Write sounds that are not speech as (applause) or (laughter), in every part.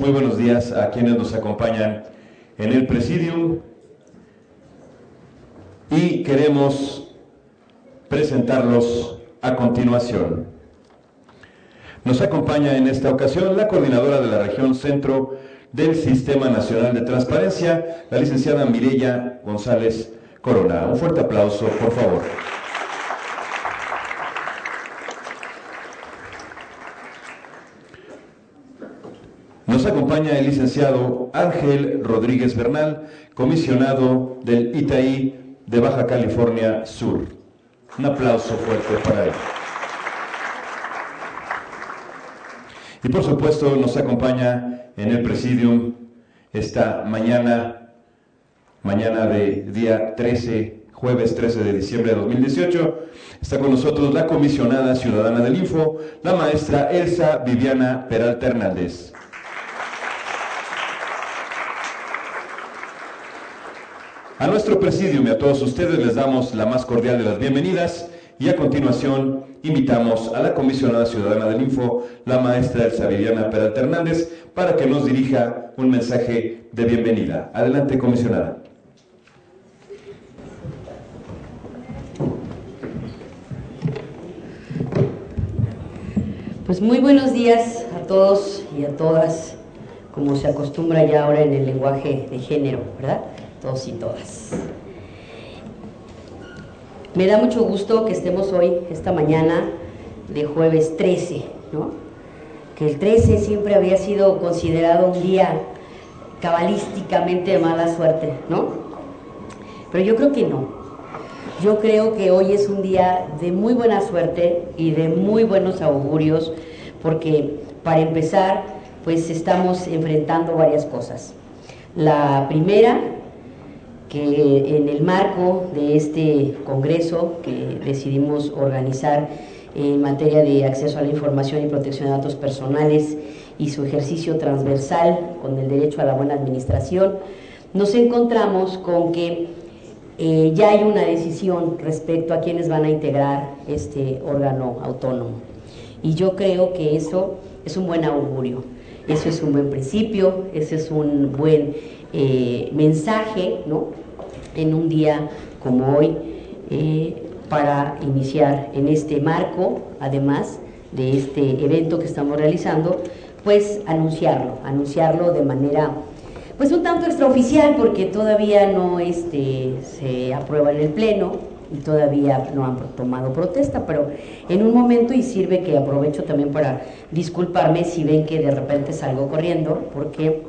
muy buenos días a quienes nos acompañan en el Presidium y queremos presentarlos a continuación. Nos acompaña en esta ocasión la coordinadora de la región centro del Sistema Nacional de Transparencia, la licenciada Mireya González Corona. Un fuerte aplauso, por favor. Nos acompaña el licenciado Ángel Rodríguez Bernal, comisionado del ITAI de Baja California Sur. Un aplauso fuerte para él. Y por supuesto nos acompaña en el presidium esta mañana, mañana de día 13, jueves 13 de diciembre de 2018. Está con nosotros la comisionada ciudadana del Info, la maestra Elsa Viviana Peralta Hernández. A nuestro presidium y a todos ustedes les damos la más cordial de las bienvenidas y a continuación invitamos a la comisionada ciudadana del Info, la maestra Elsa Viviana Peralta Hernández, para que nos dirija un mensaje de bienvenida. Adelante, comisionada. Pues muy buenos días a todos y a todas, como se acostumbra ya ahora en el lenguaje de género, ¿verdad? Todos y todas. Me da mucho gusto que estemos hoy, esta mañana de jueves 13, ¿no? Que el 13 siempre había sido considerado un día cabalísticamente de mala suerte, ¿no? Pero yo creo que no. Yo creo que hoy es un día de muy buena suerte y de muy buenos augurios, porque para empezar, pues estamos enfrentando varias cosas. La primera que en el marco de este congreso que decidimos organizar en materia de acceso a la información y protección de datos personales y su ejercicio transversal con el derecho a la buena administración, nos encontramos con que eh, ya hay una decisión respecto a quienes van a integrar este órgano autónomo. Y yo creo que eso es un buen augurio, eso es un buen principio, ese es un buen eh, mensaje, ¿no? en un día como hoy eh, para iniciar en este marco, además de este evento que estamos realizando, pues anunciarlo, anunciarlo de manera pues un tanto extraoficial porque todavía no este, se aprueba en el Pleno y todavía no han tomado protesta, pero en un momento y sirve que aprovecho también para disculparme si ven que de repente salgo corriendo porque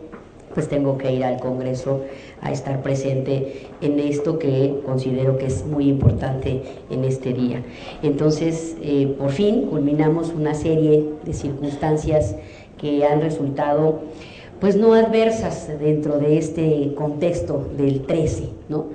pues tengo que ir al Congreso a estar presente en esto que considero que es muy importante en este día. Entonces, eh, por fin culminamos una serie de circunstancias que han resultado pues no adversas dentro de este contexto del 13, ¿no?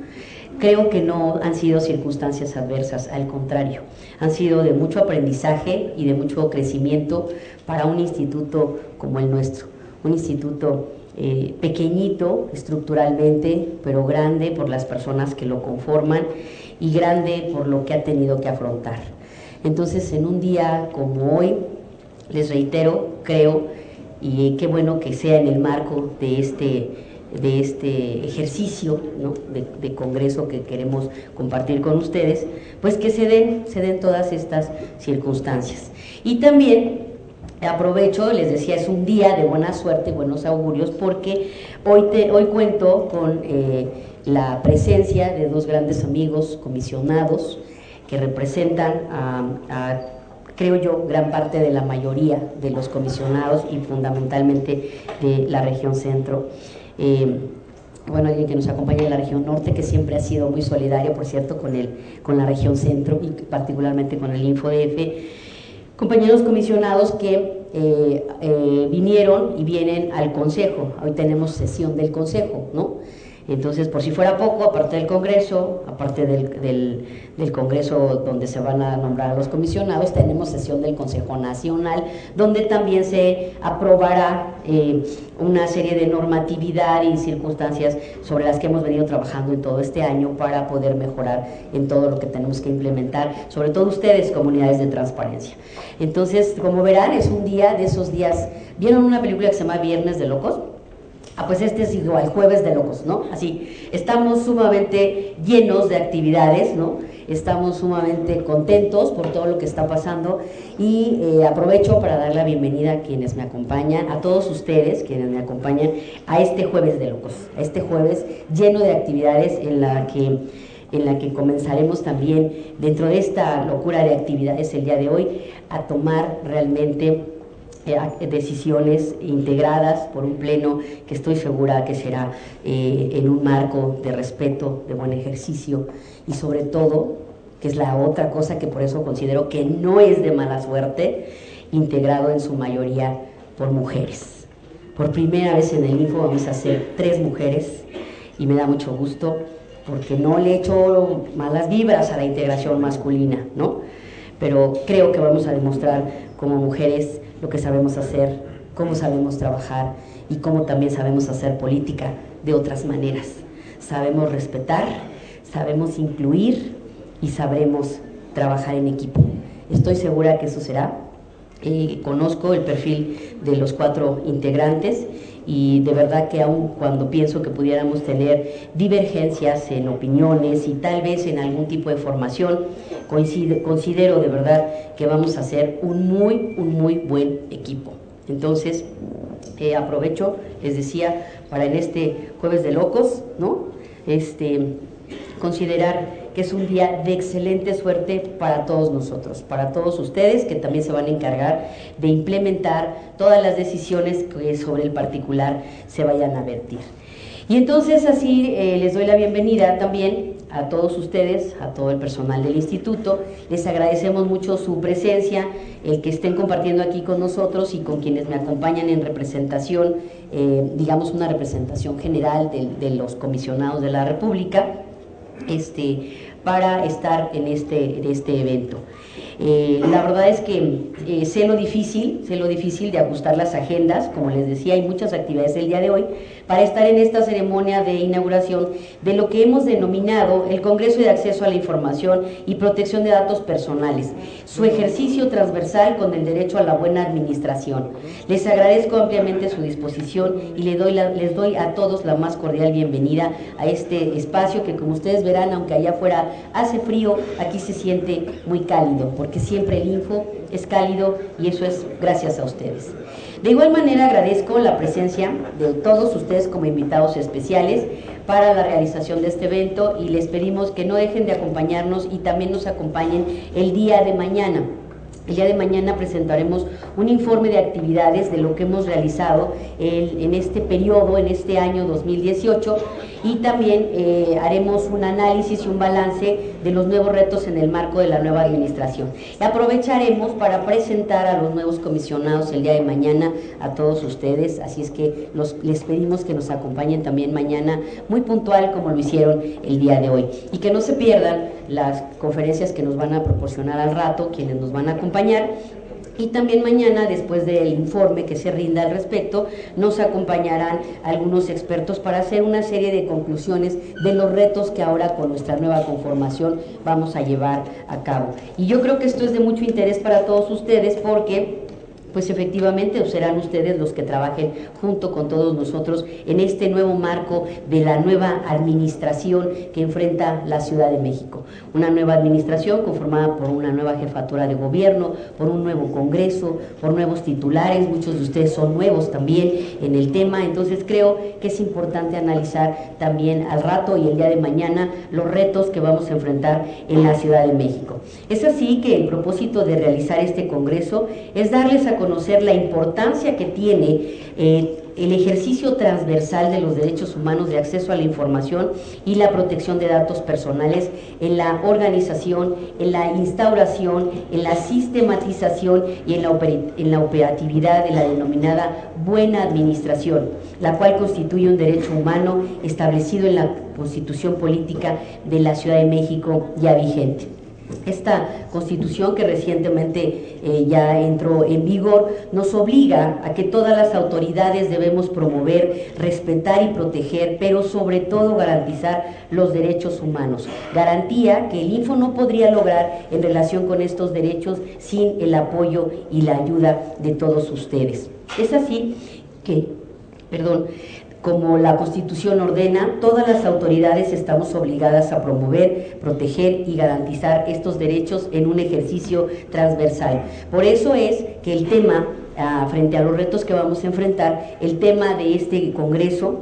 Creo que no han sido circunstancias adversas, al contrario, han sido de mucho aprendizaje y de mucho crecimiento para un instituto como el nuestro, un instituto eh, pequeñito estructuralmente, pero grande por las personas que lo conforman y grande por lo que ha tenido que afrontar. Entonces, en un día como hoy, les reitero, creo, y qué bueno que sea en el marco de este, de este ejercicio de, de, congreso que queremos compartir con ustedes, pues que se den, se den todas estas circunstancias. Y también aprovecho, les decía, es un día de buena suerte y buenos augurios porque hoy, te, hoy cuento con eh, la presencia de dos grandes amigos comisionados que representan a, creo yo, gran parte de la mayoría de los comisionados y fundamentalmente de la región centro. Eh, bueno, alguien que nos acompaña en la región norte, que siempre ha sido muy solidario, por cierto, con, el, con la región centro y particularmente con el InfoDF compañeros comisionados que eh, eh, vinieron y vienen al Consejo. Hoy tenemos sesión del Consejo, ¿no? Entonces, por si fuera poco, aparte del Congreso, aparte del, del, Congreso donde se van a nombrar a los comisionados, tenemos sesión del Consejo Nacional, donde también se aprobará eh, una serie de normatividad y circunstancias sobre las que hemos venido trabajando en todo este año para poder mejorar en todo lo que tenemos que implementar, sobre todo ustedes, comunidades de transparencia. Entonces, como verán, es un día de esos días. ¿Vieron una película que se llama Viernes de Locos? Ah, pues este es igual, jueves de locos, ¿no? Así, estamos sumamente llenos de actividades, ¿no? Estamos sumamente contentos por todo lo que está pasando y eh, aprovecho para dar la bienvenida a quienes me acompañan, a todos ustedes quienes me acompañan a este jueves de locos, a este jueves lleno de actividades en la que en la que comenzaremos también dentro de esta locura de actividades el día de hoy a tomar realmente decisiones integradas por un pleno que estoy segura que será eh, en un marco de respeto, de buen ejercicio y sobre todo, que es la otra cosa que por eso considero que no es de mala suerte, integrado en su mayoría por mujeres. Por primera vez en el Info vamos a ser tres mujeres y me da mucho gusto porque no le echo malas vibras a la integración masculina, ¿no? Pero creo que vamos a demostrar como mujeres lo que sabemos hacer, cómo sabemos trabajar y cómo también sabemos hacer política de otras maneras. Sabemos respetar, sabemos incluir y sabremos trabajar en equipo. Estoy segura que eso será. Eh, conozco el perfil de los cuatro integrantes y de verdad que aun cuando pienso que pudiéramos tener divergencias en opiniones y tal vez en algún tipo de formación, considero de verdad que vamos a ser un muy, un muy buen equipo. Entonces, eh, aprovecho, les decía, para en este jueves de locos, ¿no? Este, considerar que es un día de excelente suerte para todos nosotros, para todos ustedes que también se van a encargar de implementar todas las decisiones que sobre el particular se vayan a vertir. Y entonces así eh, les doy la bienvenida también a todos ustedes, a todo el personal del instituto. Les agradecemos mucho su presencia, el que estén compartiendo aquí con nosotros y con quienes me acompañan en representación, eh, digamos una representación general de, de los comisionados de la República. Este, para estar en este, en este evento. Eh, la verdad es que eh, sé lo difícil, sé lo difícil de ajustar las agendas, como les decía, hay muchas actividades el día de hoy, para estar en esta ceremonia de inauguración de lo que hemos denominado el Congreso de Acceso a la Información y Protección de Datos Personales, su ejercicio transversal con el derecho a la buena administración. Les agradezco ampliamente su disposición y les doy, a todos la más cordial bienvenida a este espacio que como ustedes verán, aunque allá afuera hace frío, aquí se siente muy cálido, porque siempre el info es cálido y eso es gracias a ustedes. De igual manera agradezco la presencia de todos ustedes como invitados especiales para la realización de este evento y les pedimos que no dejen de acompañarnos y también nos acompañen el día de mañana. El día de mañana presentaremos un informe de actividades de lo que hemos realizado en este periodo, en este año 2018, y también eh, haremos un análisis y un balance de los nuevos retos en el marco de la nueva administración. Y aprovecharemos para presentar a los nuevos comisionados el día de mañana a todos ustedes, así es que les pedimos que nos acompañen también mañana, muy puntual como lo hicieron el día de hoy, y que no se pierdan las conferencias que nos van a proporcionar al rato, quienes nos van a acompañar, y también mañana, después del informe que se rinda al respecto, nos acompañarán algunos expertos para hacer una serie de conclusiones de los retos que ahora con nuestra nueva conformación vamos a llevar a cabo. Y yo creo que esto es de mucho interés para todos ustedes porque pues efectivamente serán ustedes los que trabajen junto con todos nosotros en este nuevo marco de la nueva administración que enfrenta la Ciudad de México. Una nueva administración conformada por una nueva jefatura de gobierno, por un nuevo Congreso, por nuevos titulares, muchos de ustedes son nuevos también en el tema, entonces creo que es importante analizar también al rato y el día de mañana los retos que vamos a enfrentar en la Ciudad de México. Es así que el propósito de realizar este Congreso es darles a conocer la importancia que tiene eh, el ejercicio transversal de los derechos humanos de acceso a la información y la protección de datos personales en la organización, en la instauración, en la sistematización y en la operatividad de la denominada buena administración, la cual constituye un derecho humano establecido en la Constitución Política de la Ciudad de México ya vigente. Esta constitución que recientemente eh, ya entró en vigor nos obliga a que todas las autoridades debemos promover, respetar y proteger, pero sobre todo garantizar los derechos humanos. Garantía que el Info no podría lograr en relación con estos derechos sin el apoyo y la ayuda de todos ustedes. Es así que, perdón, como la Constitución ordena, todas las autoridades estamos obligadas a promover, proteger y garantizar estos derechos en un ejercicio transversal. Por eso es que el tema, ah, frente a los retos que vamos a enfrentar, el tema de este Congreso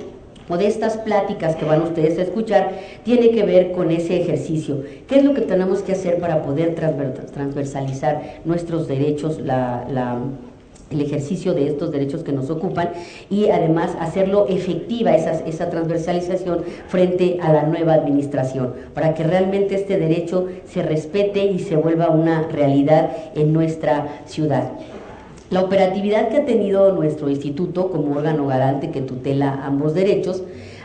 o de estas pláticas que van ustedes a escuchar, tiene que ver con ese ejercicio. ¿Qué es lo que tenemos que hacer para poder transversalizar nuestros derechos, el ejercicio de estos derechos que nos ocupan y además hacerlo efectiva esa, esa transversalización frente a la nueva administración, para que realmente este derecho se respete y se vuelva una realidad en nuestra ciudad. La operatividad que ha tenido nuestro instituto como órgano garante que tutela ambos derechos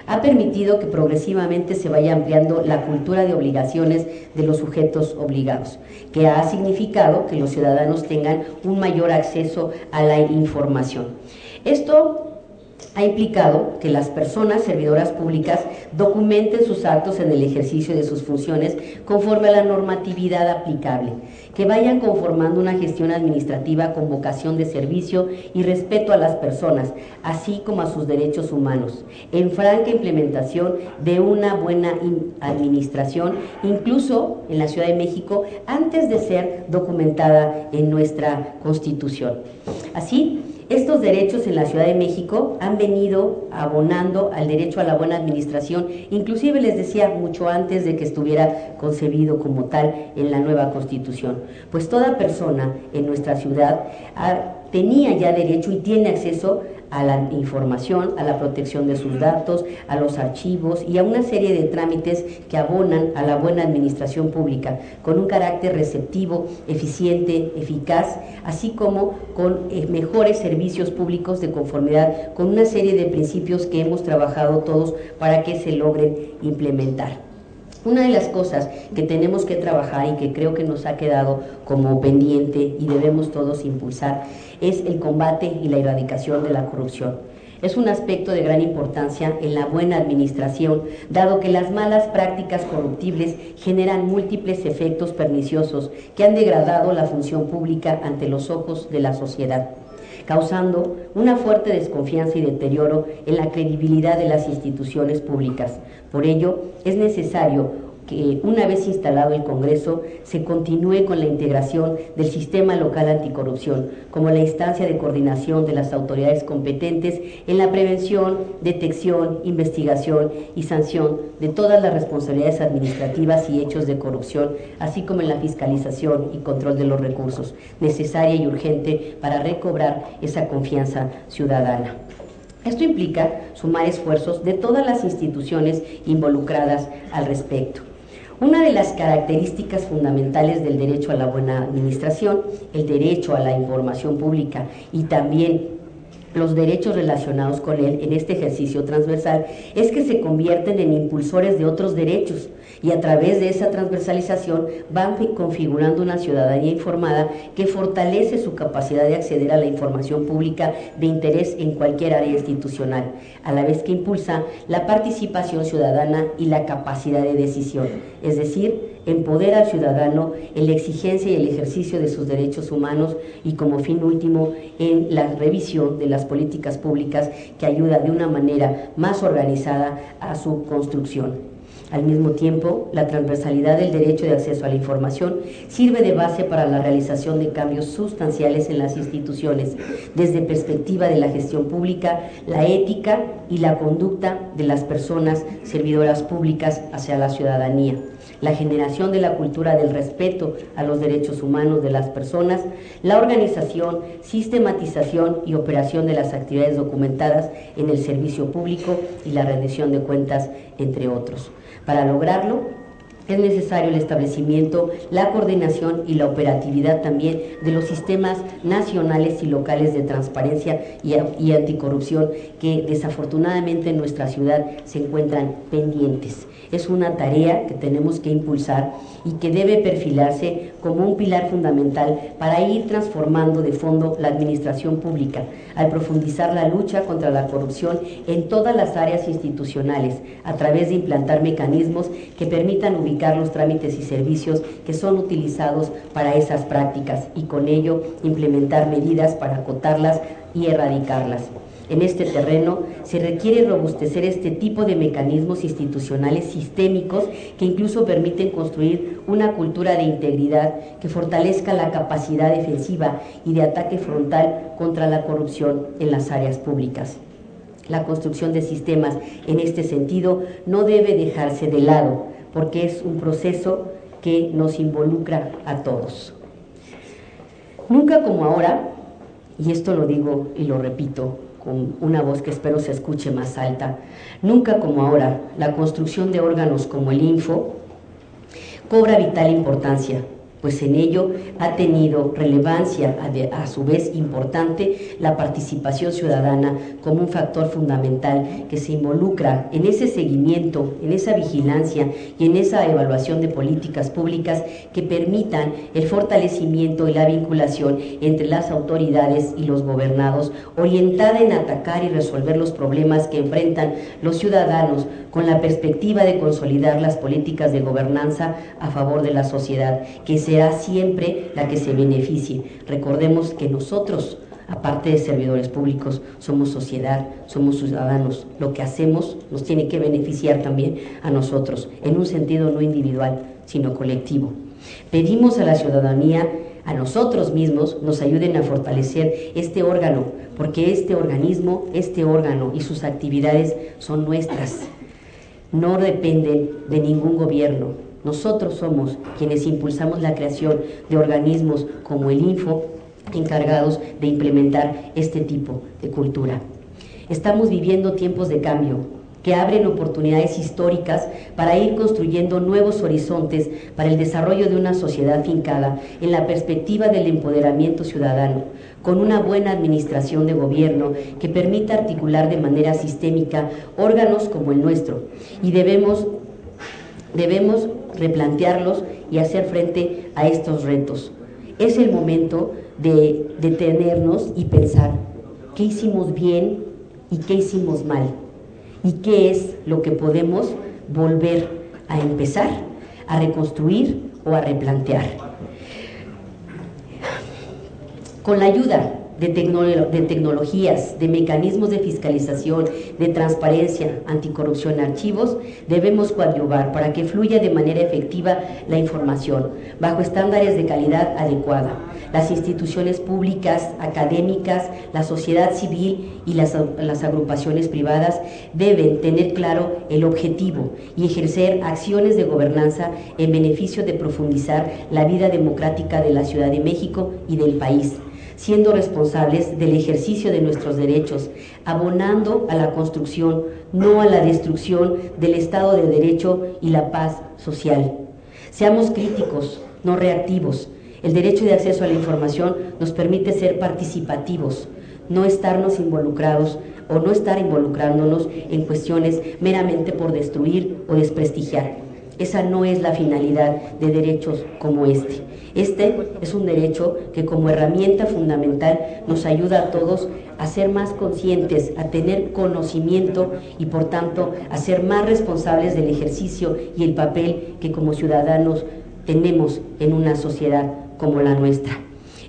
ha permitido que progresivamente se vaya ampliando la cultura de obligaciones de los sujetos obligados, que ha significado que los ciudadanos tengan un mayor acceso a la información. Esto ha implicado que las personas servidoras públicas documenten sus actos en el ejercicio de sus funciones conforme a la normatividad aplicable, que vayan conformando una gestión administrativa con vocación de servicio y respeto a las personas, así como a sus derechos humanos, en franca implementación de una buena administración, incluso en la Ciudad de México, antes de ser documentada en nuestra Constitución. Así, estos derechos en la Ciudad de México han venido abonando al derecho a la buena administración, inclusive les decía mucho antes de que estuviera concebido como tal en la nueva Constitución. Pues toda persona en nuestra ciudad tenía ya derecho y tiene acceso a la información, a la protección de sus datos, a los archivos y a una serie de trámites que abonan a la buena administración pública, con un carácter receptivo, eficiente, eficaz, así como con eh, mejores servicios públicos de conformidad con una serie de principios que hemos trabajado todos para que se logren implementar. Una de las cosas que tenemos que trabajar y que creo que nos ha quedado como pendiente y debemos todos impulsar es el combate y la erradicación de la corrupción. Es un aspecto de gran importancia en la buena administración, dado que las malas prácticas corruptibles generan múltiples efectos perniciosos que han degradado la función pública ante los ojos de la sociedad causando una fuerte desconfianza y deterioro en la credibilidad de las instituciones públicas. Por ello, es necesario que una vez instalado el Congreso se continúe con la integración del sistema local anticorrupción como la instancia de coordinación de las autoridades competentes en la prevención, detección, investigación y sanción de todas las responsabilidades administrativas y hechos de corrupción, así como en la fiscalización y control de los recursos, necesaria y urgente para recobrar esa confianza ciudadana. Esto implica sumar esfuerzos de todas las instituciones involucradas al respecto. Una de las características fundamentales del derecho a la buena administración, el derecho a la información pública y también los derechos relacionados con él en este ejercicio transversal es que se convierten en impulsores de otros derechos y a través de esa transversalización van configurando una ciudadanía informada que fortalece su capacidad de acceder a la información pública de interés en cualquier área institucional, a la vez que impulsa la participación ciudadana y la capacidad de decisión, es decir, empodera al ciudadano en la exigencia y el ejercicio de sus derechos humanos y como fin último en la revisión de las políticas públicas que ayuda de una manera más organizada a su construcción. Al mismo tiempo, la transversalidad del derecho de acceso a la información sirve de base para la realización de cambios sustanciales en las instituciones, desde perspectiva de la gestión pública, la ética y la conducta de las personas servidoras públicas hacia la ciudadanía. La generación de la cultura del respeto a los derechos humanos de las personas, la organización, sistematización y operación de las actividades documentadas en el servicio público y la rendición de cuentas, entre otros. Para lograrlo, es necesario el establecimiento, la coordinación y la operatividad también de los sistemas nacionales y locales de transparencia y, anticorrupción que desafortunadamente en nuestra ciudad se encuentran pendientes. Es una tarea que tenemos que impulsar y que debe perfilarse como un pilar fundamental para ir transformando de fondo la administración pública, al profundizar la lucha contra la corrupción en todas las áreas institucionales, a través de implantar mecanismos que permitan ubicar los trámites y servicios que son utilizados para esas prácticas y con ello implementar medidas para acotarlas y erradicarlas. En este terreno se requiere robustecer este tipo de mecanismos institucionales sistémicos que incluso permiten construir una cultura de integridad que fortalezca la capacidad defensiva y de ataque frontal contra la corrupción en las áreas públicas. La construcción de sistemas en este sentido no debe dejarse de lado porque es un proceso que nos involucra a todos. Nunca como ahora, y esto lo digo y lo repito, con una voz que espero se escuche más alta. Nunca como ahora, la construcción de órganos como el Info cobra vital importancia pues en ello ha tenido relevancia, a, su vez importante, la participación ciudadana como un factor fundamental que se involucra en ese seguimiento, en esa vigilancia y en esa evaluación de políticas públicas que permitan el fortalecimiento y la vinculación entre las autoridades y los gobernados, orientada en atacar y resolver los problemas que enfrentan los ciudadanos con la perspectiva de consolidar las políticas de gobernanza a favor de la sociedad, que será siempre la que se beneficie. Recordemos que nosotros, aparte de servidores públicos, somos sociedad, somos ciudadanos. Lo que hacemos nos tiene que beneficiar también a nosotros, en un sentido no individual, sino colectivo. Pedimos a la ciudadanía, a nosotros mismos, nos ayuden a fortalecer este órgano, porque este organismo, este órgano y sus actividades son nuestras no dependen de ningún gobierno. Nosotros somos quienes impulsamos la creación de organismos como el Info encargados de implementar este tipo de cultura. Estamos viviendo tiempos de cambio, que abren oportunidades históricas para ir construyendo nuevos horizontes para el desarrollo de una sociedad fincada en la perspectiva del empoderamiento ciudadano, con una buena administración de gobierno que permita articular de manera sistémica órganos como el nuestro. Y debemos, debemos replantearlos y hacer frente a estos retos. Es el momento de detenernos y pensar qué hicimos bien y qué hicimos mal y qué es lo que podemos volver a empezar, a reconstruir o a replantear. Con la ayuda de, tecnologías, de mecanismos de fiscalización, de transparencia, anticorrupción archivos, debemos coadyuvar para que fluya de manera efectiva la información, bajo estándares de calidad adecuada. Las instituciones públicas, académicas, la sociedad civil y las, agrupaciones privadas deben tener claro el objetivo y ejercer acciones de gobernanza en beneficio de profundizar la vida democrática de la Ciudad de México y del país siendo responsables del ejercicio de nuestros derechos, abonando a la construcción, no a la destrucción del Estado de Derecho y la paz social. Seamos críticos, no reactivos. El derecho de acceso a la información nos permite ser participativos, no estarnos involucrados o no estar involucrándonos en cuestiones meramente por destruir o desprestigiar. Esa no es la finalidad de derechos como este. Este es un derecho que como herramienta fundamental nos ayuda a todos a ser más conscientes, a tener conocimiento y por tanto a ser más responsables del ejercicio y el papel que como ciudadanos tenemos en una sociedad como la nuestra.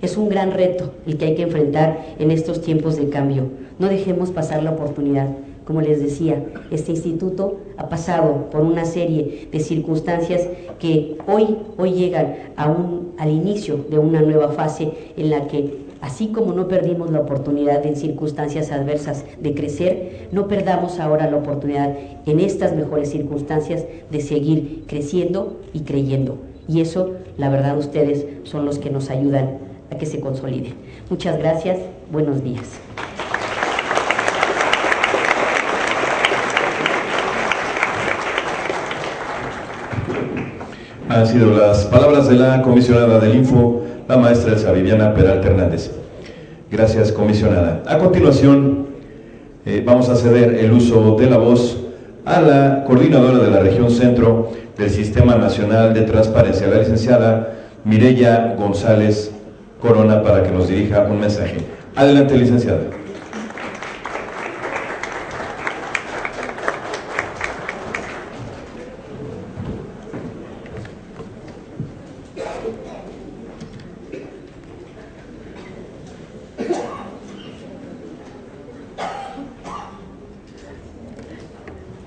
Es un gran reto el que hay que enfrentar en estos tiempos de cambio. No dejemos pasar la oportunidad. Como les decía, este instituto ha pasado por una serie de circunstancias que hoy, hoy llegan a un, al inicio de una nueva fase en la que Así como no perdimos la oportunidad en circunstancias adversas de crecer, no perdamos ahora la oportunidad en estas mejores circunstancias de seguir creciendo y creyendo. Y eso, la verdad, ustedes son los que nos ayudan a que se consolide. Muchas gracias, buenos días. Han sido las palabras de la comisionada del Info, la maestra Elsa Viviana Peralta Hernández. Gracias, comisionada. A continuación, eh, vamos a ceder el uso de la voz a la coordinadora de la región centro del Sistema Nacional de Transparencia, la licenciada Mireya González Corona, para que nos dirija un mensaje. Adelante, licenciada.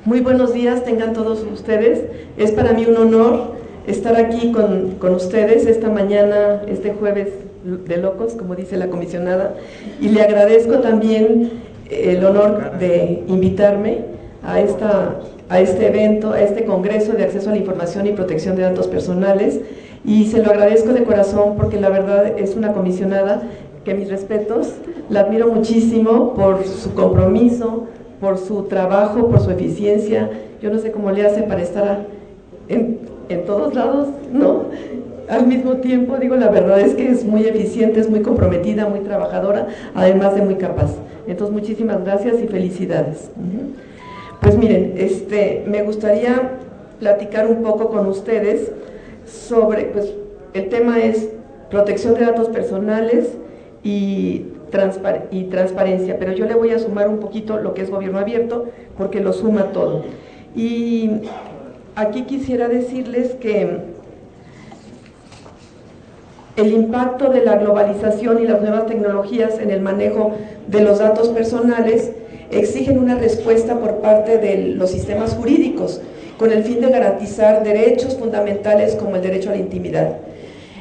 Muy buenos días, tengan todos ustedes. Es para mí un honor estar aquí con, ustedes esta mañana, este jueves de locos, como dice la comisionada, y le agradezco también el honor de invitarme a, esta, a este evento, a este Congreso de Acceso a la Información y Protección de Datos Personales, y se lo agradezco de corazón porque la verdad es una comisionada que mis respetos, la admiro muchísimo por su compromiso, por su trabajo, por su eficiencia. Yo no sé cómo le hace para estar en, todos lados, ¿no? Al mismo tiempo, digo, la verdad es que es muy eficiente, es muy comprometida, muy trabajadora, además de muy capaz. Entonces, muchísimas gracias y felicidades. Pues miren, este, me gustaría platicar un poco con ustedes sobre, pues, el tema es protección de datos personales y y transparencia, pero yo le voy a sumar un poquito lo que es gobierno abierto, porque lo suma todo. Y aquí quisiera decirles que el impacto de la globalización y las nuevas tecnologías en el manejo de los datos personales exigen una respuesta por parte de los sistemas jurídicos, con el fin de garantizar derechos fundamentales como el derecho a la intimidad.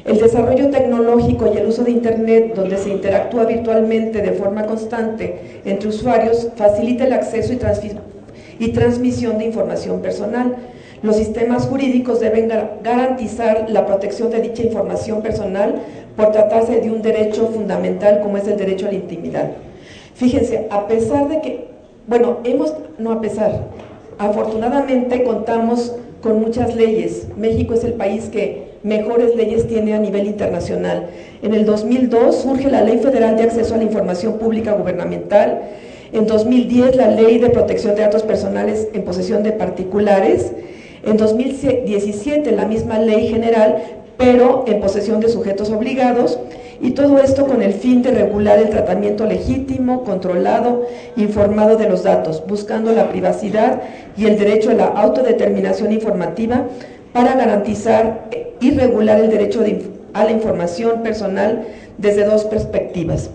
El desarrollo tecnológico y el uso de Internet, donde se interactúa virtualmente de forma constante entre usuarios, facilita el acceso y, transmisión de información personal. Los sistemas jurídicos deben garantizar la protección de dicha información personal por tratarse de un derecho fundamental como es el derecho a la intimidad. Fíjense, a pesar de que, bueno, hemos, no a pesar, afortunadamente contamos con muchas leyes. México es el país que mejores leyes tiene a nivel internacional. En el 2002 surge la Ley Federal de Acceso a la Información Pública Gubernamental, en 2010 la Ley de Protección de Datos Personales en posesión de particulares, en 2017 la misma Ley General, pero en posesión de sujetos obligados, y todo esto con el fin de regular el tratamiento legítimo, controlado, informado de los datos, buscando la privacidad y el derecho a la autodeterminación informativa para garantizar y regular el derecho a la información personal desde dos perspectivas.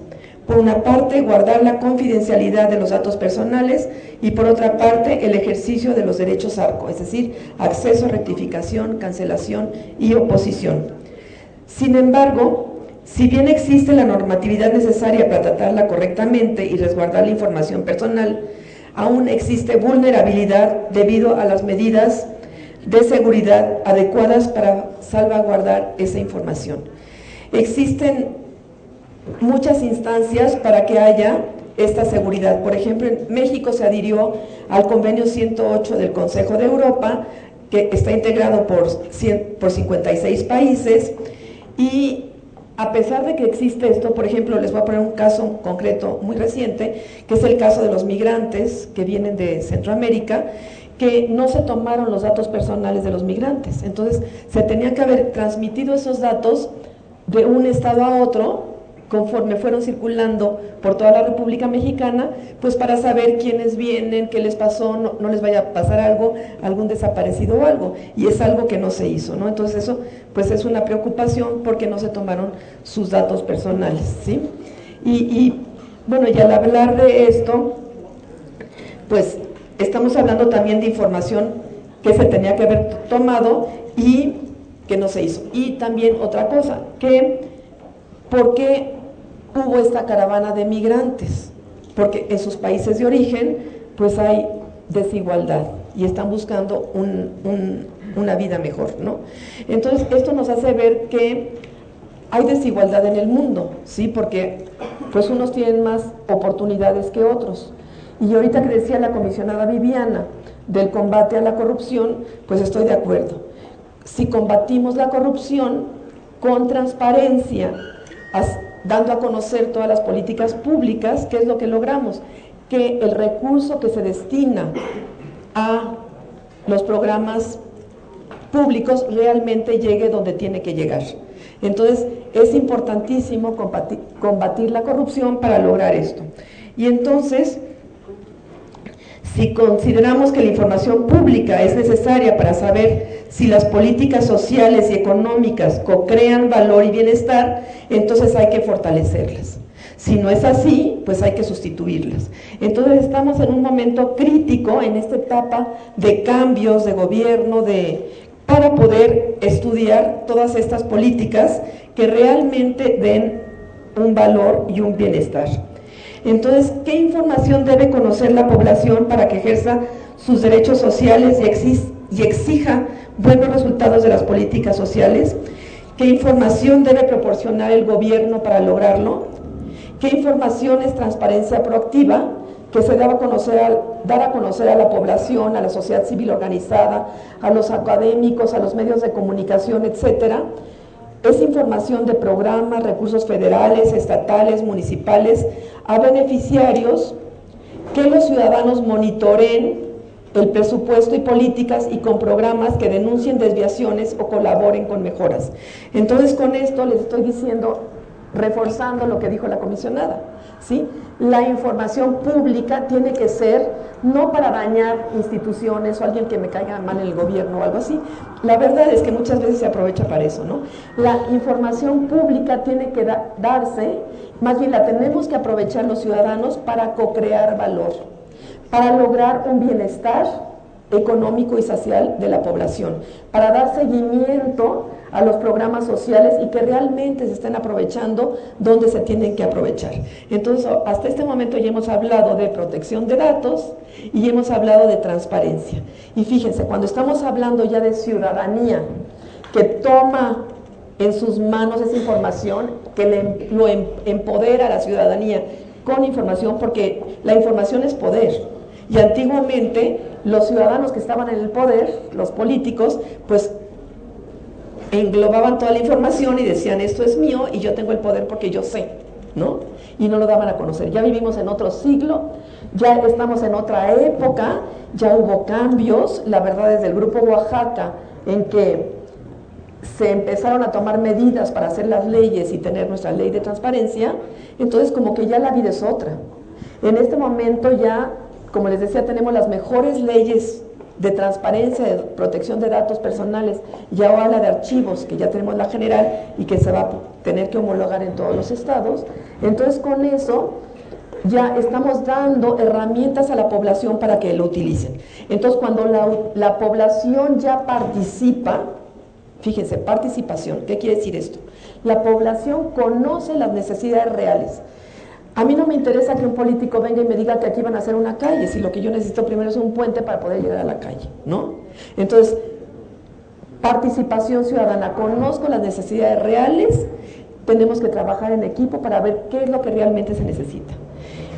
Por una parte, guardar la confidencialidad de los datos personales y por otra parte, el ejercicio de los derechos ARCO, es decir, acceso, rectificación, cancelación y oposición. Sin embargo, si bien existe la normatividad necesaria para tratarla correctamente y resguardar la información personal, aún existe vulnerabilidad debido a las medidas de seguridad adecuadas para salvaguardar esa información. Existen muchas instancias para que haya esta seguridad. Por ejemplo, México se adhirió al convenio 108 del Consejo de Europa, que está integrado por, 56 países, y a pesar de que existe esto, por ejemplo, les voy a poner un caso concreto muy reciente, que es el caso de los migrantes que vienen de Centroamérica, que no se tomaron los datos personales de los migrantes. Entonces, se tenía que haber transmitido esos datos de un estado a otro conforme fueron circulando por toda la República Mexicana, pues para saber quiénes vienen, qué les pasó, no, les vaya a pasar algo, algún desaparecido o algo. Y es algo que no se hizo, ¿no? Entonces eso pues es una preocupación porque no se tomaron sus datos personales, ¿sí? Y, y bueno, y al hablar de esto, pues estamos hablando también de información que se tenía que haber tomado y que no se hizo. Y también otra cosa, que porque hubo esta caravana de migrantes, porque en sus países de origen pues hay desigualdad y están buscando una vida mejor, ¿no? Entonces esto nos hace ver que hay desigualdad en el mundo, ¿sí? Porque pues unos tienen más oportunidades que otros. Y ahorita que decía la comisionada Viviana del combate a la corrupción, pues estoy de acuerdo. Si combatimos la corrupción con transparencia, dando a conocer todas las políticas públicas, ¿qué es lo que logramos? Que el recurso que se destina a los programas públicos realmente llegue donde tiene que llegar. Entonces, es importantísimo combatir, la corrupción para lograr esto. Y entonces, si consideramos que la información pública es necesaria para saber si las políticas sociales y económicas co-crean valor y bienestar, entonces hay que fortalecerlas. Si no es así, pues hay que sustituirlas. Entonces estamos en un momento crítico en esta etapa de cambios de gobierno, de, para poder estudiar todas estas políticas que realmente den un valor y un bienestar. Entonces, ¿qué información debe conocer la población para que ejerza sus derechos sociales y, exija buenos resultados de las políticas sociales? ¿Qué información debe proporcionar el gobierno para lograrlo? ¿Qué información es transparencia proactiva que se daba a conocer dar a conocer a la población, a la sociedad civil organizada, a los académicos, a los medios de comunicación, etcétera? Es información de programas, recursos federales, estatales, municipales, a beneficiarios que los ciudadanos monitoreen el presupuesto y políticas y con programas que denuncien desviaciones o colaboren con mejoras. Entonces con esto les estoy diciendo, reforzando lo que dijo la comisionada, ¿sí? La información pública tiene que ser no para dañar instituciones o alguien que me caiga mal en el gobierno o algo así. La verdad es que muchas veces se aprovecha para eso, ¿no? La información pública tiene que darse, más bien la tenemos que aprovechar los ciudadanos para co-crear valor, para lograr un bienestar económico y social de la población, para dar seguimiento a los programas sociales y que realmente se estén aprovechando donde se tienen que aprovechar. Entonces, hasta este momento ya hemos hablado de protección de datos y hemos hablado de transparencia. Y fíjense, cuando estamos hablando ya de ciudadanía que toma en sus manos esa información, que le, lo em, empodera a la ciudadanía con información, porque la información es poder. Y antiguamente los ciudadanos que estaban en el poder, los políticos, pues englobaban toda la información y decían esto es mío y yo tengo el poder porque yo sé, ¿no? Y no lo daban a conocer. Ya vivimos en otro siglo, ya estamos en otra época, ya hubo cambios, la verdad es del Grupo Oaxaca, en que se empezaron a tomar medidas para hacer las leyes y tener nuestra ley de transparencia, entonces como que ya la vida es otra. En este momento ya, como les decía, tenemos las mejores leyes de transparencia, de protección de datos personales, ya habla de archivos, que ya tenemos la general y que se va a tener que homologar en todos los estados. Entonces con eso ya estamos dando herramientas a la población para que lo utilicen. Entonces cuando la, la población ya participa, fíjense, participación, ¿qué quiere decir esto? La población conoce las necesidades reales a mí no me interesa que un político venga y me diga que aquí van a hacer una calle, si lo que yo necesito primero es un puente para poder llegar a la calle, ¿no? Entonces, participación ciudadana, conozco las necesidades reales, tenemos que trabajar en equipo para ver qué es lo que realmente se necesita.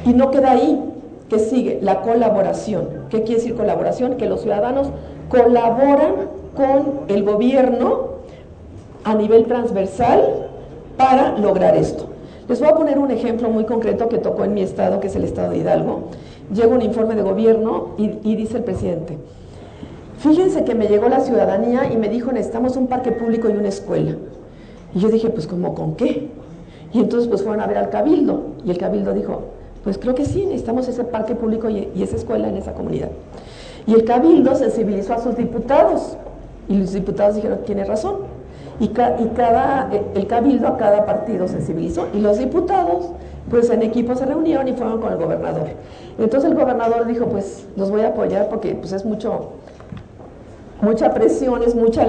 Y no queda ahí, que sigue la colaboración. ¿Qué quiere decir colaboración? Que los ciudadanos colaboran con el gobierno a nivel transversal para lograr esto. Les voy a poner un ejemplo muy concreto que tocó en mi estado, que es el estado de Hidalgo. Llega un informe de gobierno y, dice el presidente, fíjense que me llegó la ciudadanía y me dijo, necesitamos un parque público y una escuela. Y yo dije, pues ¿cómo con qué? Y entonces pues fueron a ver al cabildo y el cabildo dijo, pues creo que sí, necesitamos ese parque público y, esa escuela en esa comunidad. Y el cabildo sensibilizó a sus diputados y los diputados dijeron, tiene razón, y, cada, el cabildo a cada partido sensibilizó y los diputados pues en equipo se reunieron y fueron con el gobernador. Entonces el gobernador dijo pues los voy a apoyar porque pues es mucho, mucha presión, es mucha,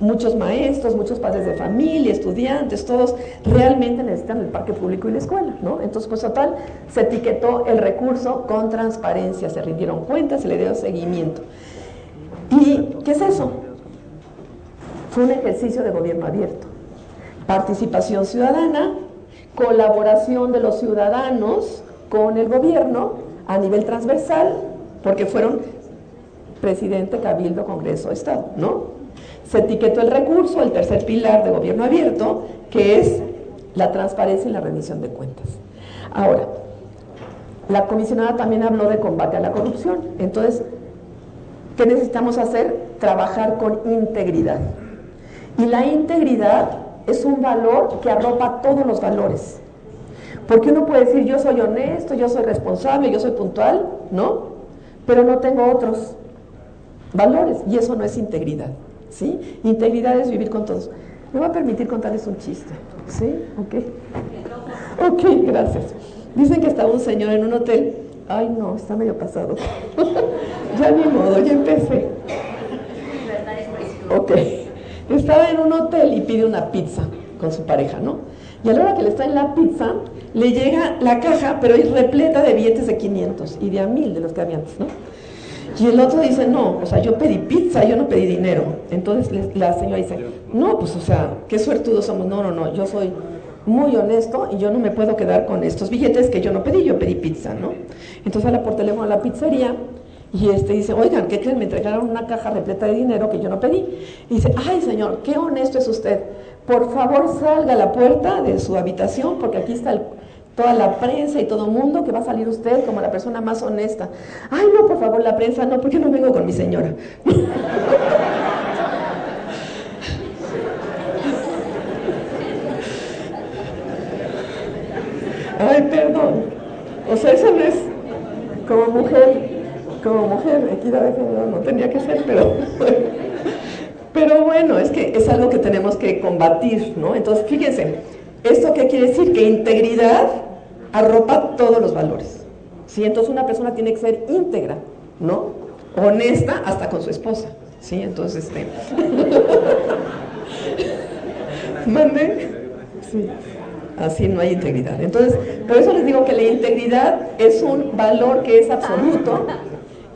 muchos maestros, muchos padres de familia, estudiantes, todos realmente necesitan el parque público y la escuela, ¿no? Entonces, pues total, se etiquetó el recurso con transparencia, se rindieron cuentas, se le dio seguimiento. ¿Y qué es eso? Fue un ejercicio de gobierno abierto. Participación ciudadana, colaboración de los ciudadanos con el gobierno a nivel transversal, porque fueron presidente, cabildo, congreso, estado, ¿no? se etiquetó el recurso, el tercer pilar de gobierno abierto, que es la transparencia y la rendición de cuentas. Ahora, la comisionada también habló de combate a la corrupción. Entonces, ¿qué necesitamos hacer? Trabajar con integridad. Y la integridad es un valor que arropa todos los valores. Porque uno puede decir, yo soy honesto, yo soy responsable, yo soy puntual, ¿no? Pero no tengo otros valores y eso no es integridad. ¿sí? Integridad es vivir con todos. Me va a permitir contarles un chiste, ¿sí? Ok. Ok, gracias. Dicen que estaba un señor en un hotel. Ay, no, está medio pasado. (laughs) ya ni modo, ya empecé. Ok. Estaba en un hotel y pide una pizza con su pareja, ¿no? Y a la hora que le está en la pizza, le llega la caja, pero es repleta de billetes de 500 y de a 1000 de los que había antes, ¿no? Y el otro dice, no, o sea, yo pedí pizza, yo no pedí dinero. Entonces la señora dice, no, pues o sea, qué suertudos somos. No, no, no, yo soy muy honesto y yo no me puedo quedar con estos billetes que yo no pedí, yo pedí pizza, ¿no? Entonces habla por teléfono a la pizzería y este dice, oigan, ¿qué creen? Me entregaron una caja repleta de dinero que yo no pedí. Y dice, ay señor, qué honesto es usted. Por favor salga a la puerta de su habitación porque aquí está toda la prensa y todo el mundo que va a salir usted como la persona más honesta. Ay, no, por favor, la prensa no, porque no vengo con mi señora. (laughs) Ay, perdón. O sea, eso no es como mujer, como mujer, equidad de género no tenía que ser, pero (laughs) pero bueno, es que es algo que tenemos que combatir, ¿no? Entonces, fíjense, ¿Esto qué quiere decir? Que integridad arropa todos los valores. ¿sí? Entonces una persona tiene que ser íntegra, ¿no? Honesta hasta con su esposa. ¿sí? Entonces, este... (laughs) ¿Mande? Sí. Así no hay integridad. Entonces, por eso les digo que la integridad es un valor que es absoluto,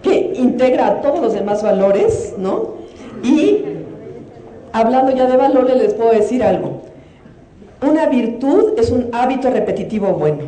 que integra todos los demás valores, ¿no? Y hablando ya de valores, les puedo decir algo. Una virtud es un hábito repetitivo bueno.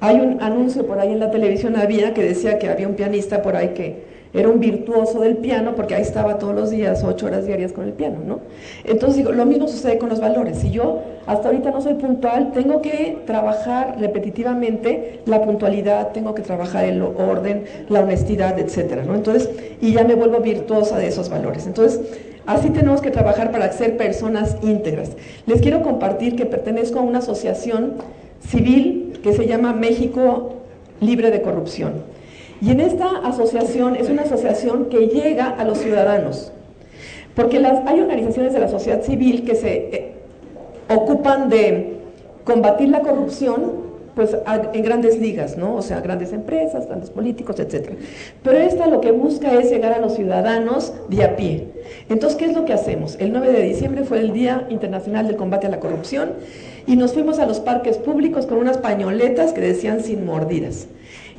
Hay un anuncio por ahí en la televisión había que decía que había un pianista por ahí que era un virtuoso del piano porque ahí estaba todos los días, ocho horas diarias con el piano, ¿no? Entonces digo, lo mismo sucede con los valores. Si yo hasta ahorita no soy puntual, tengo que trabajar repetitivamente la puntualidad, tengo que trabajar el orden, la honestidad, etcétera, ¿no? Entonces, y ya me vuelvo virtuosa de esos valores. Entonces, Así tenemos que trabajar para ser personas íntegras. Les quiero compartir que pertenezco a una asociación civil que se llama México Libre de Corrupción. Y en esta asociación es una asociación que llega a los ciudadanos, porque las, hay organizaciones de la sociedad civil que se eh, ocupan de combatir la corrupción pues en grandes ligas, ¿no? O sea, grandes empresas, grandes políticos, etc. Pero esta lo que busca es llegar a los ciudadanos de a pie. Entonces, ¿qué es lo que hacemos? El 9 de diciembre fue el Día Internacional del Combate a la Corrupción y nos fuimos a los parques públicos con unas pañoletas que decían sin mordidas.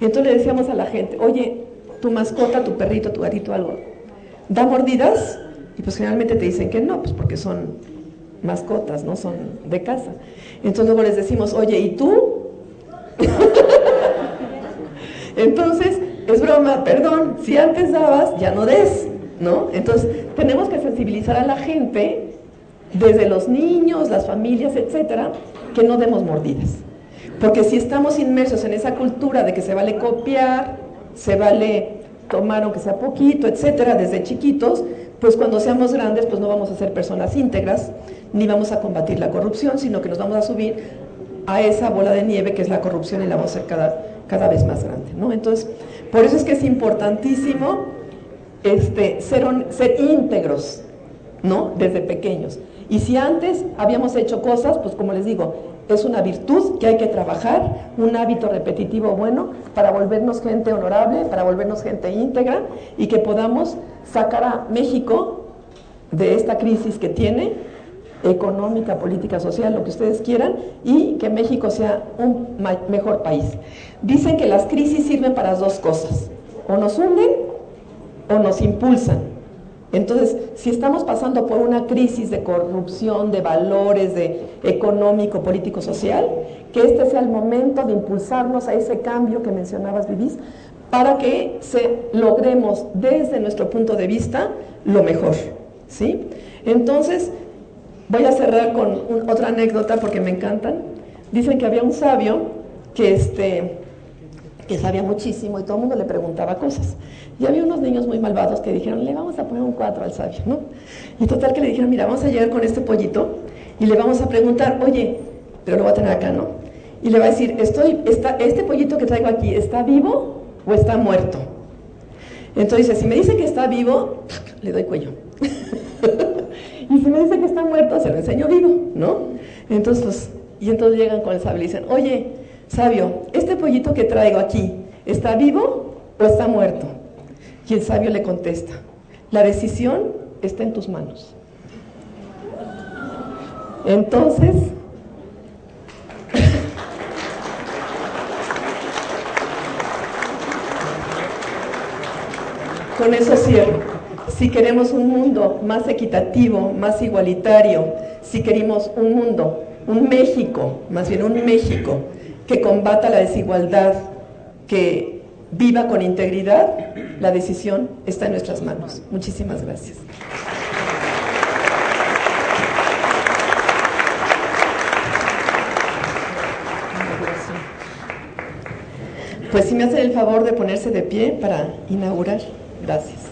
Entonces le decíamos a la gente, oye, tu mascota, tu perrito, tu gatito, algo, ¿da mordidas? Y pues generalmente te dicen que no, pues porque son mascotas, no son de casa. Entonces luego les decimos, oye, ¿y tú? (laughs) Entonces, es broma, perdón, si antes dabas, ya no des, ¿no? Entonces, tenemos que sensibilizar a la gente, desde los niños, las familias, etcétera, que no demos mordidas. Porque si estamos inmersos en esa cultura de que se vale copiar, se vale tomar aunque sea poquito, etcétera, desde chiquitos, pues cuando seamos grandes, pues no vamos a ser personas íntegras, ni vamos a combatir la corrupción, sino que nos vamos a subir a esa bola de nieve que es la corrupción y la vamos a ser cada, cada vez más grande. ¿no? Entonces, por eso es que es importantísimo este, ser, ser íntegros ¿no? desde pequeños. Y si antes habíamos hecho cosas, pues como les digo, es una virtud que hay que trabajar, un hábito repetitivo bueno para volvernos gente honorable, para volvernos gente íntegra y que podamos sacar a México de esta crisis que tiene, económica, política, social, lo que ustedes quieran, y que México sea un mejor país. Dicen que las crisis sirven para dos cosas, o nos hunden o nos impulsan. Entonces, si estamos pasando por una crisis de corrupción, de valores, de económico, político, social, que este sea el momento de impulsarnos a ese cambio que mencionabas, Vivis, para que se logremos desde nuestro punto de vista lo mejor, ¿sí? Entonces, voy a cerrar con otra anécdota porque me encantan. Dicen que había un sabio que este que sabía muchísimo y todo el mundo le preguntaba cosas. Y había unos niños muy malvados que dijeron, le vamos a poner un 4 al sabio, ¿no? Y total que le dijeron, mira, vamos a llegar con este pollito y le vamos a preguntar, oye, pero lo voy a tener acá, ¿no? Y le va a decir, está, este pollito que traigo aquí, ¿está vivo o está muerto? Entonces si me dice que está vivo, le doy cuello. (laughs) y si me dice que está muerto, se lo enseño vivo, ¿no? Entonces, pues, y entonces llegan con el sabio y dicen, oye, sabio, este pollito que traigo aquí, ¿está vivo o está muerto? Y el sabio le contesta, la decisión está en tus manos. Entonces, (laughs) con eso cierro. Si queremos un mundo más equitativo, más igualitario, si queremos un mundo, un México, más bien un México que combata la desigualdad, que viva con integridad, la decisión está en nuestras manos. Muchísimas gracias. Pues si me hacen el favor de ponerse de pie para inaugurar. Gracias.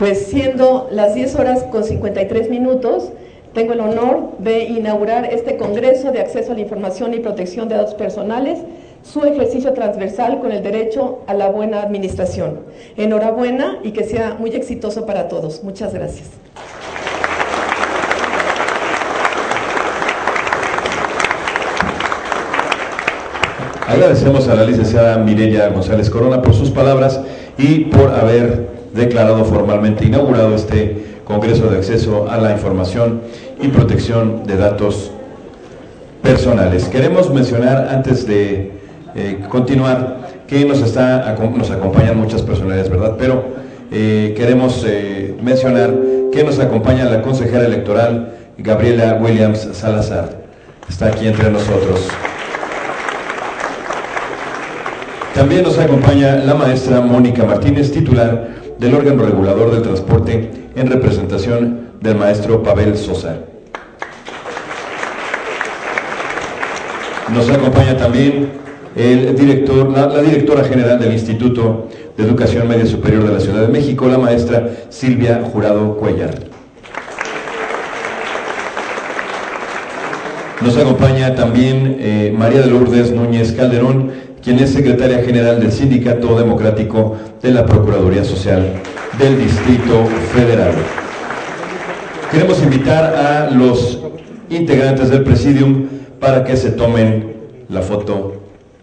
Pues siendo las 10 horas con 53 minutos, tengo el honor de inaugurar este Congreso de Acceso a la Información y Protección de Datos Personales, su ejercicio transversal con el derecho a la buena administración. Enhorabuena y que sea muy exitoso para todos. Muchas gracias. Agradecemos a la licenciada Mireya González Corona por sus palabras y por haber declarado formalmente inaugurado este Congreso de Acceso a la Información y Protección de Datos Personales. Queremos mencionar, antes de eh, continuar, que nos, está, nos acompañan muchas personalidades, ¿verdad? Pero eh, queremos eh, mencionar que nos acompaña la consejera electoral Gabriela Williams Salazar. Está aquí entre nosotros. También nos acompaña la maestra Mónica Martínez, titular del órgano regulador del transporte en representación del maestro Pavel Sosa. Nos acompaña también el director, la, directora general del Instituto de Educación Media Superior de la Ciudad de México, la maestra Silvia Jurado Cuellar. Nos acompaña también eh, María de Lourdes Núñez Calderón, quien es secretaria general del Sindicato Democrático de la Procuraduría Social del Distrito Federal. Queremos invitar a los integrantes del Presidium para que se tomen la foto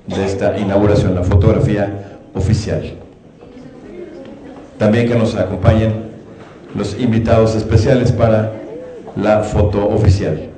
de esta inauguración, la fotografía oficial. También que nos acompañen los invitados especiales para la foto oficial.